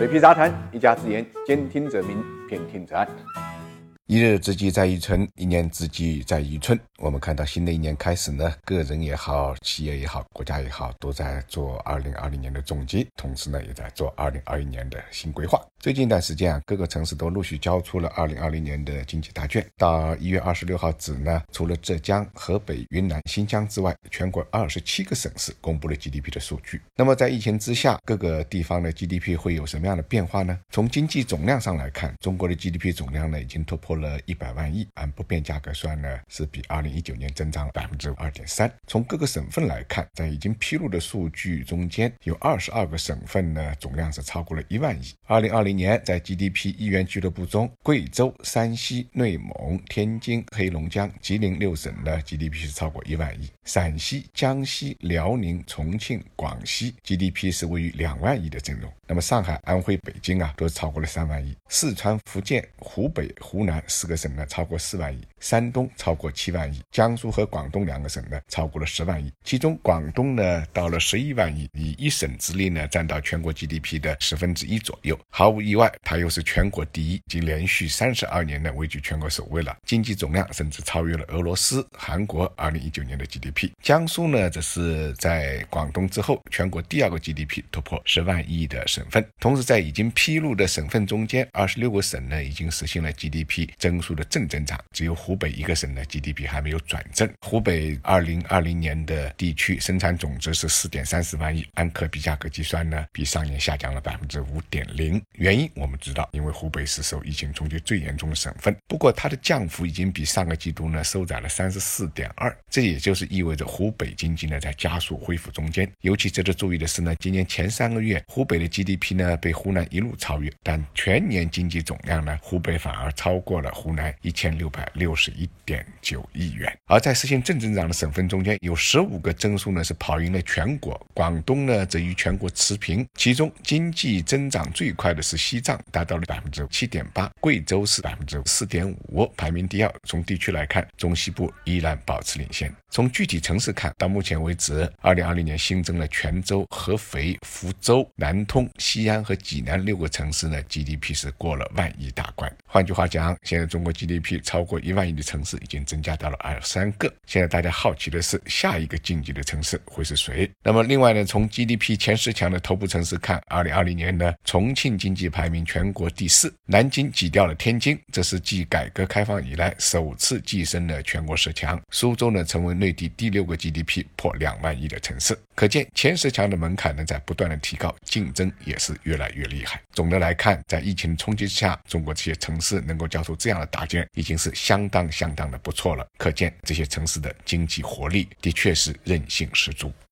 水皮杂谈，一家之言，兼听则明，偏听则暗。一日之计在于晨，一年之计在于春。我们看到新的一年开始呢，个人也好，企业也好，国家也好，都在做二零二零年的总结，同时呢，也在做二零二一年的新规划。最近一段时间啊，各个城市都陆续交出了二零二零年的经济答卷。到一月二十六号止呢，除了浙江、河北、云南、新疆之外，全国二十七个省市公布了 GDP 的数据。那么在疫情之下，各个地方的 GDP 会有什么样的变化呢？从经济总量上来看，中国的 GDP 总量呢，已经突破了。一百万亿，按不变价格算呢，是比二零一九年增长百分之二点三。从各个省份来看，在已经披露的数据中间，有二十二个省份呢总量是超过了一万亿。二零二零每年在 GDP 亿元俱乐部中，贵州、山西、内蒙、天津、黑龙江、吉林六省的 GDP 是超过一万亿，陕西、江西、辽宁、重庆、广西 GDP 是位于两万亿的阵容。那么上海、安徽、北京啊，都超过了三万亿。四川、福建、湖北、湖南。四个省呢超过四万亿，山东超过七万亿，江苏和广东两个省呢超过了十万亿，其中广东呢到了十一万亿，以一省之力呢占到全国 GDP 的十分之一左右。毫无意外，它又是全国第一，已经连续三十二年呢位居全国首位了。经济总量甚至超越了俄罗斯、韩国二零一九年的 GDP。江苏呢则是在广东之后，全国第二个 GDP 突破十万亿的省份。同时，在已经披露的省份中间，二十六个省呢已经实现了 GDP。增速的正增长，只有湖北一个省呢 GDP 还没有转正。湖北二零二零年的地区生产总值是四点三十万亿，按可比价格计算呢，比上年下降了百分之五点零。原原因我们知道，因为湖北是受疫情冲击最严重的省份。不过它的降幅已经比上个季度呢收窄了三十四点二，这也就是意味着湖北经济呢在加速恢复中间。尤其值得注意的是呢，今年前三个月湖北的 GDP 呢被湖南一路超越，但全年经济总量呢湖北反而超过了。湖南一千六百六十一点九亿元，而在实现正增长的省份中间，有十五个增速呢是跑赢了全国，广东呢则与全国持平。其中经济增长最快的是西藏，达到了百分之七点八，贵州是百分之四点五，排名第二。从地区来看，中西部依然保持领先。从具体城市看，到目前为止，二零二零年新增了泉州、合肥、福州、南通、西安和济南六个城市呢，GDP 是过了万亿大关。换句话讲，现在中国 GDP 超过一万亿的城市已经增加到了二十三个。现在大家好奇的是，下一个晋级的城市会是谁？那么另外呢，从 GDP 前十强的头部城市看，二零二零年呢，重庆经济排名全国第四，南京挤掉了天津，这是继改革开放以来首次跻身了全国十强。苏州呢，成为内地第六个 GDP 破两万亿的城市。可见前十强的门槛呢在不断的提高，竞争也是越来越厉害。总的来看，在疫情冲击之下，中国这些城市能够交出这样的答卷，已经是相当相当的不错了。可见这些城市的经济活力的确是韧性十足。